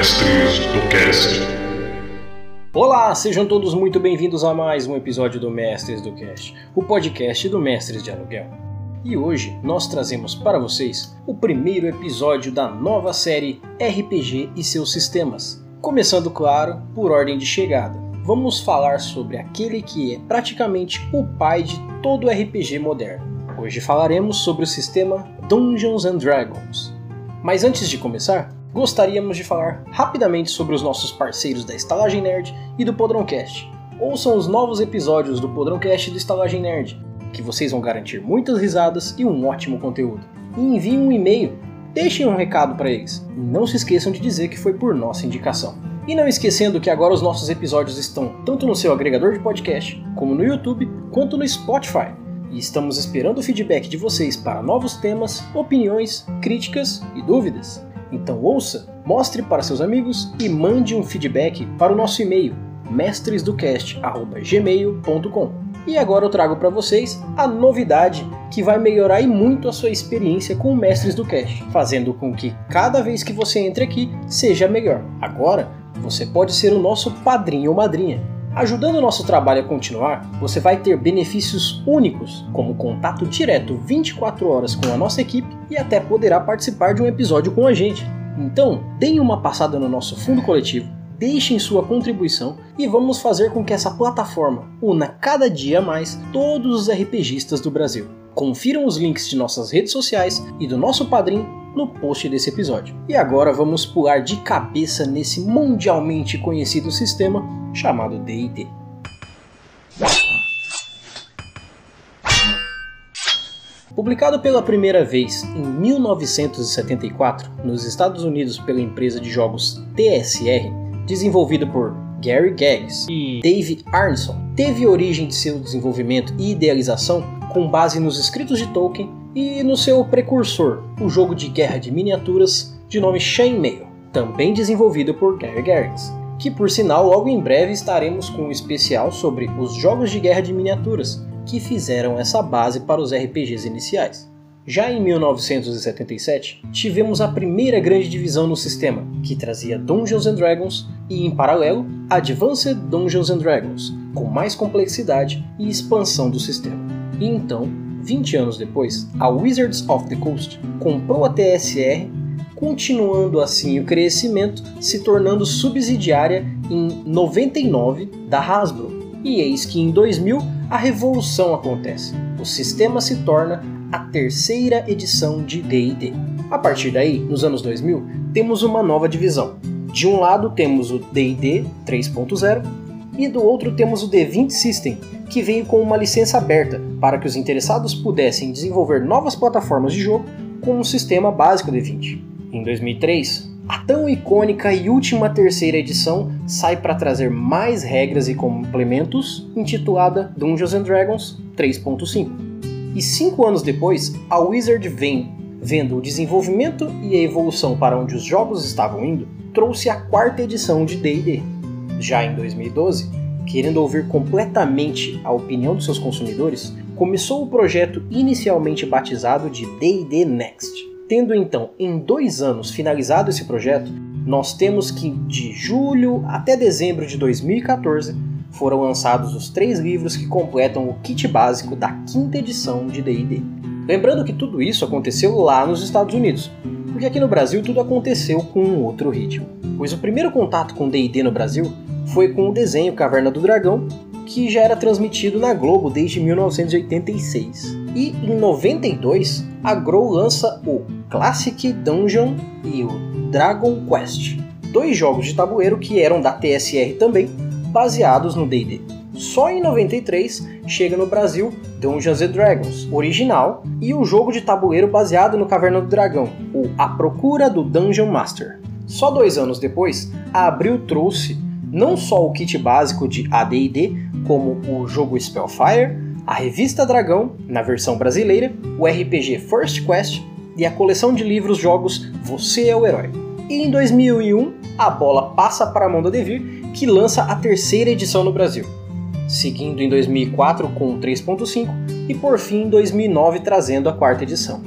Mestres do Cast. Olá, sejam todos muito bem-vindos a mais um episódio do Mestres do Cast, o podcast do Mestres de Aluguel. E hoje nós trazemos para vocês o primeiro episódio da nova série RPG e seus sistemas. Começando, claro, por ordem de chegada. Vamos falar sobre aquele que é praticamente o pai de todo RPG moderno. Hoje falaremos sobre o sistema Dungeons and Dragons. Mas antes de começar, gostaríamos de falar rapidamente sobre os nossos parceiros da Estalagem Nerd e do Podroncast. Ouçam os novos episódios do Podroncast e do Estalagem Nerd, que vocês vão garantir muitas risadas e um ótimo conteúdo. E enviem um e-mail, deixem um recado para eles. E não se esqueçam de dizer que foi por nossa indicação. E não esquecendo que agora os nossos episódios estão tanto no seu agregador de podcast, como no YouTube, quanto no Spotify. E estamos esperando o feedback de vocês para novos temas, opiniões, críticas e dúvidas. Então ouça, mostre para seus amigos e mande um feedback para o nosso e-mail mestresdocast@gmail.com. E agora eu trago para vocês a novidade que vai melhorar e muito a sua experiência com o Mestres do Cast, fazendo com que cada vez que você entre aqui seja melhor. Agora, você pode ser o nosso padrinho ou madrinha. Ajudando o nosso trabalho a continuar, você vai ter benefícios únicos, como contato direto 24 horas com a nossa equipe e até poderá participar de um episódio com a gente. Então, deem uma passada no nosso fundo coletivo, deixem sua contribuição e vamos fazer com que essa plataforma una cada dia mais todos os RPGistas do Brasil. Confiram os links de nossas redes sociais e do nosso padrinho no post desse episódio. E agora vamos pular de cabeça nesse mundialmente conhecido sistema chamado D&D. Publicado pela primeira vez em 1974 nos Estados Unidos pela empresa de jogos TSR, desenvolvido por Gary Gygax e Dave Arneson, teve origem de seu desenvolvimento e idealização com base nos escritos de Tolkien e no seu precursor, o jogo de guerra de miniaturas de nome Chainmail, também desenvolvido por Gary Gygax que por sinal logo em breve estaremos com um especial sobre os jogos de guerra de miniaturas que fizeram essa base para os RPGs iniciais. Já em 1977, tivemos a primeira grande divisão no sistema, que trazia Dungeons and Dragons e, em paralelo, Advanced Dungeons and Dragons, com mais complexidade e expansão do sistema. E então, 20 anos depois, a Wizards of the Coast comprou a TSR continuando assim o crescimento, se tornando subsidiária em 99 da Hasbro. E eis que em 2000 a revolução acontece. O sistema se torna a terceira edição de D&D. A partir daí, nos anos 2000, temos uma nova divisão. De um lado temos o D&D 3.0 e do outro temos o D20 System, que veio com uma licença aberta para que os interessados pudessem desenvolver novas plataformas de jogo com um sistema básico D20. Em 2003, a tão icônica e última terceira edição sai para trazer mais regras e complementos, intitulada Dungeons and Dragons 3.5. E cinco anos depois, a Wizard vem, vendo o desenvolvimento e a evolução para onde os jogos estavam indo, trouxe a quarta edição de D&D. Já em 2012, querendo ouvir completamente a opinião dos seus consumidores, começou o projeto inicialmente batizado de D&D Next Tendo então em dois anos finalizado esse projeto, nós temos que de julho até dezembro de 2014 foram lançados os três livros que completam o kit básico da quinta edição de D&D. Lembrando que tudo isso aconteceu lá nos Estados Unidos, porque aqui no Brasil tudo aconteceu com um outro ritmo. Pois o primeiro contato com D&D no Brasil foi com o desenho Caverna do Dragão, que já era transmitido na Globo desde 1986. E em 92, a Grow lança o Classic Dungeon e o Dragon Quest, dois jogos de tabuleiro que eram da TSR também, baseados no D&D. Só em 93 chega no Brasil Dungeons Dragons original e o jogo de tabuleiro baseado no Caverna do Dragão, o A Procura do Dungeon Master. Só dois anos depois, a Abril trouxe não só o kit básico de AD&D, como o jogo Spellfire, a revista Dragão, na versão brasileira, o RPG First Quest e a coleção de livros jogos Você é o Herói. E em 2001, a bola passa para a mão da Devir, que lança a terceira edição no Brasil, seguindo em 2004 com 3.5 e por fim em 2009 trazendo a quarta edição.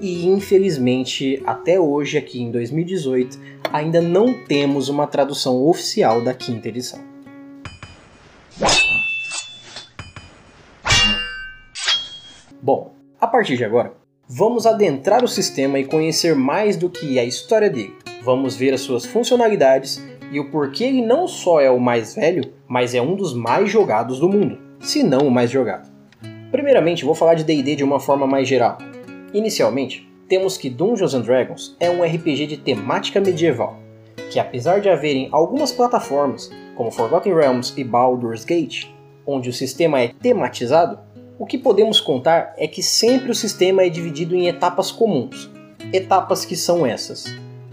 E infelizmente, até hoje, aqui em 2018, ainda não temos uma tradução oficial da quinta edição. Bom, a partir de agora, vamos adentrar o sistema e conhecer mais do que a história dele. Vamos ver as suas funcionalidades e o porquê ele não só é o mais velho, mas é um dos mais jogados do mundo, se não o mais jogado. Primeiramente, vou falar de D&D de uma forma mais geral. Inicialmente, temos que Dungeons and Dragons é um RPG de temática medieval, que apesar de haverem algumas plataformas, como Forgotten Realms e Baldur's Gate, onde o sistema é tematizado, o que podemos contar é que sempre o sistema é dividido em etapas comuns. Etapas que são essas: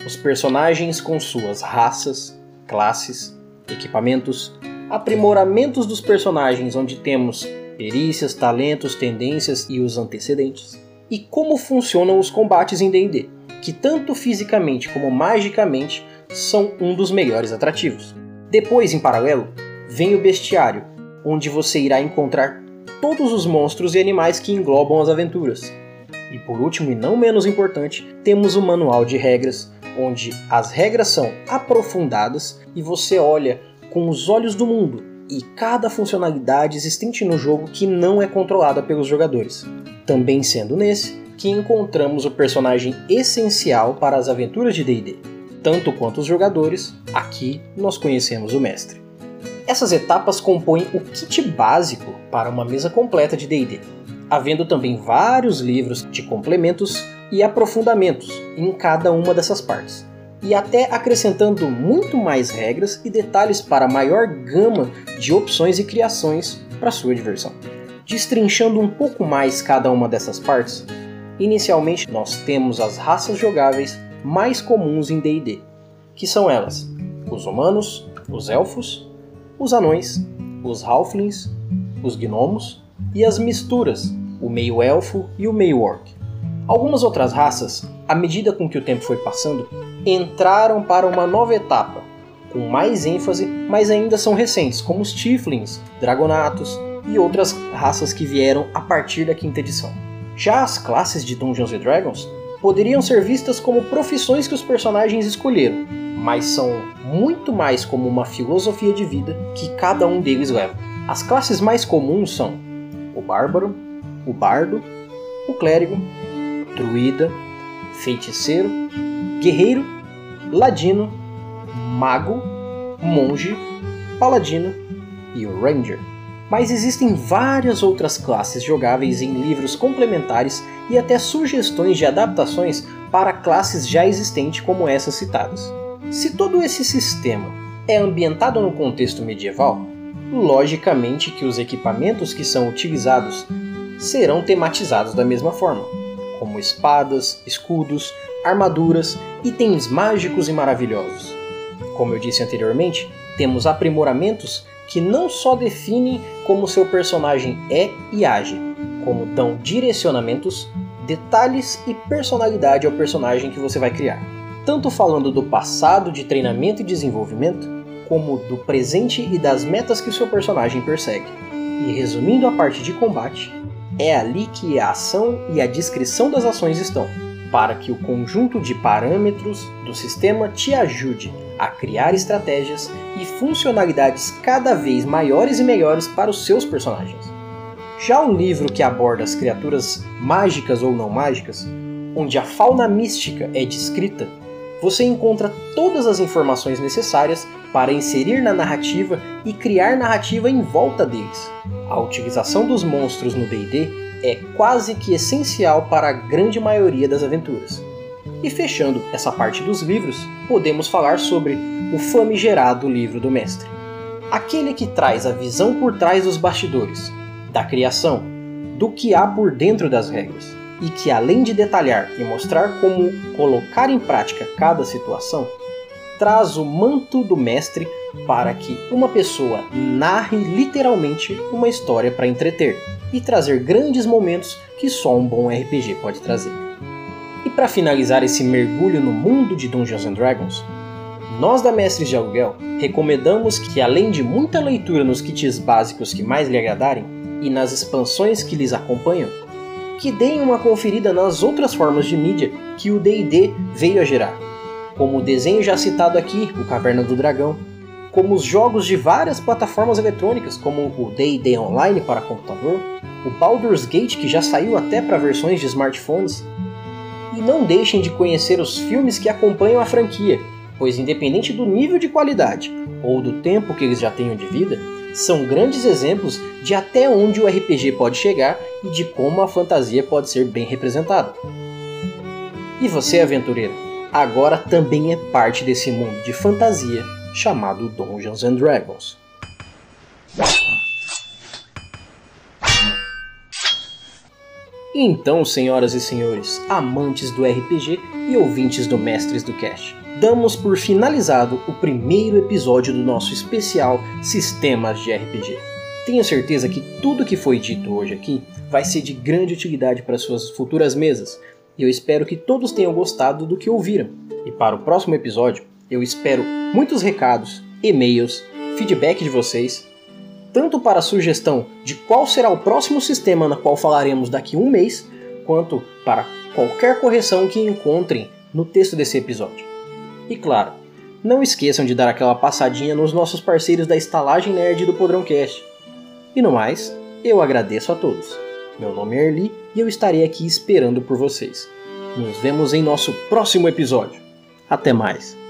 os personagens com suas raças, classes, equipamentos, aprimoramentos dos personagens, onde temos perícias, talentos, tendências e os antecedentes, e como funcionam os combates em D&D, que tanto fisicamente como magicamente são um dos melhores atrativos. Depois, em paralelo, vem o bestiário, onde você irá encontrar todos os monstros e animais que englobam as aventuras. E por último, e não menos importante, temos o manual de regras, onde as regras são aprofundadas e você olha com os olhos do mundo e cada funcionalidade existente no jogo que não é controlada pelos jogadores. Também sendo nesse que encontramos o personagem essencial para as aventuras de D&D. Tanto quanto os jogadores, aqui nós conhecemos o mestre. Essas etapas compõem o kit básico para uma mesa completa de D&D, havendo também vários livros de complementos e aprofundamentos em cada uma dessas partes, e até acrescentando muito mais regras e detalhes para maior gama de opções e criações para sua diversão. Destrinchando um pouco mais cada uma dessas partes, inicialmente nós temos as raças jogáveis mais comuns em D&D, que são elas: os humanos, os elfos, os anões, os halflings, os gnomos e as misturas, o meio-elfo e o meio-orc. Algumas outras raças, à medida com que o tempo foi passando, entraram para uma nova etapa, com mais ênfase, mas ainda são recentes, como os Tieflings, Dragonatos e outras raças que vieram a partir da quinta edição. Já as classes de Dungeons Dragons poderiam ser vistas como profissões que os personagens escolheram, mas são muito mais como uma filosofia de vida que cada um deles leva. As classes mais comuns são o bárbaro, o bardo, o clérigo, druida, feiticeiro, guerreiro, ladino, mago, monge, paladino e o ranger. Mas existem várias outras classes jogáveis em livros complementares e até sugestões de adaptações para classes já existentes como essas citadas. Se todo esse sistema é ambientado no contexto medieval, logicamente que os equipamentos que são utilizados serão tematizados da mesma forma, como espadas, escudos, armaduras, itens mágicos e maravilhosos. Como eu disse anteriormente, temos aprimoramentos que não só definem como seu personagem é e age, como dão direcionamentos, detalhes e personalidade ao personagem que você vai criar. Tanto falando do passado de treinamento e desenvolvimento, como do presente e das metas que o seu personagem persegue. E resumindo a parte de combate, é ali que a ação e a descrição das ações estão, para que o conjunto de parâmetros do sistema te ajude a criar estratégias e funcionalidades cada vez maiores e melhores para os seus personagens. Já o livro que aborda as criaturas mágicas ou não mágicas, onde a fauna mística é descrita, você encontra todas as informações necessárias para inserir na narrativa e criar narrativa em volta deles. A utilização dos monstros no D&D é quase que essencial para a grande maioria das aventuras. E fechando essa parte dos livros, podemos falar sobre o famigerado livro do mestre. Aquele que traz a visão por trás dos bastidores, da criação, do que há por dentro das regras e que, além de detalhar e mostrar como colocar em prática cada situação, traz o manto do mestre para que uma pessoa narre literalmente uma história para entreter e trazer grandes momentos que só um bom RPG pode trazer. E para finalizar esse mergulho no mundo de Dungeons and Dragons, nós da Mestres de Aluguel recomendamos que, além de muita leitura nos kits básicos que mais lhe agradarem e nas expansões que lhes acompanham, que deem uma conferida nas outras formas de mídia que o D&D veio a gerar. como o desenho já citado aqui, o Caverna do Dragão, como os jogos de várias plataformas eletrônicas, como o D&D Online para computador, o Baldur's Gate que já saiu até para versões de smartphones. E não deixem de conhecer os filmes que acompanham a franquia, pois independente do nível de qualidade ou do tempo que eles já tenham de vida, são grandes exemplos de até onde o RPG pode chegar e de como a fantasia pode ser bem representada. E você, aventureiro, agora também é parte desse mundo de fantasia chamado Dungeons and Dragons. Então, senhoras e senhores, amantes do RPG e ouvintes do Mestres do Cast, damos por finalizado o primeiro episódio do nosso especial Sistemas de RPG. Tenho certeza que tudo que foi dito hoje aqui vai ser de grande utilidade para suas futuras mesas, e eu espero que todos tenham gostado do que ouviram. E para o próximo episódio, eu espero muitos recados, e-mails, feedback de vocês tanto para a sugestão de qual será o próximo sistema na qual falaremos daqui a um mês, quanto para qualquer correção que encontrem no texto desse episódio. E claro, não esqueçam de dar aquela passadinha nos nossos parceiros da estalagem nerd do Podrãocast. E no mais, eu agradeço a todos. Meu nome é Erli e eu estarei aqui esperando por vocês. Nos vemos em nosso próximo episódio. Até mais!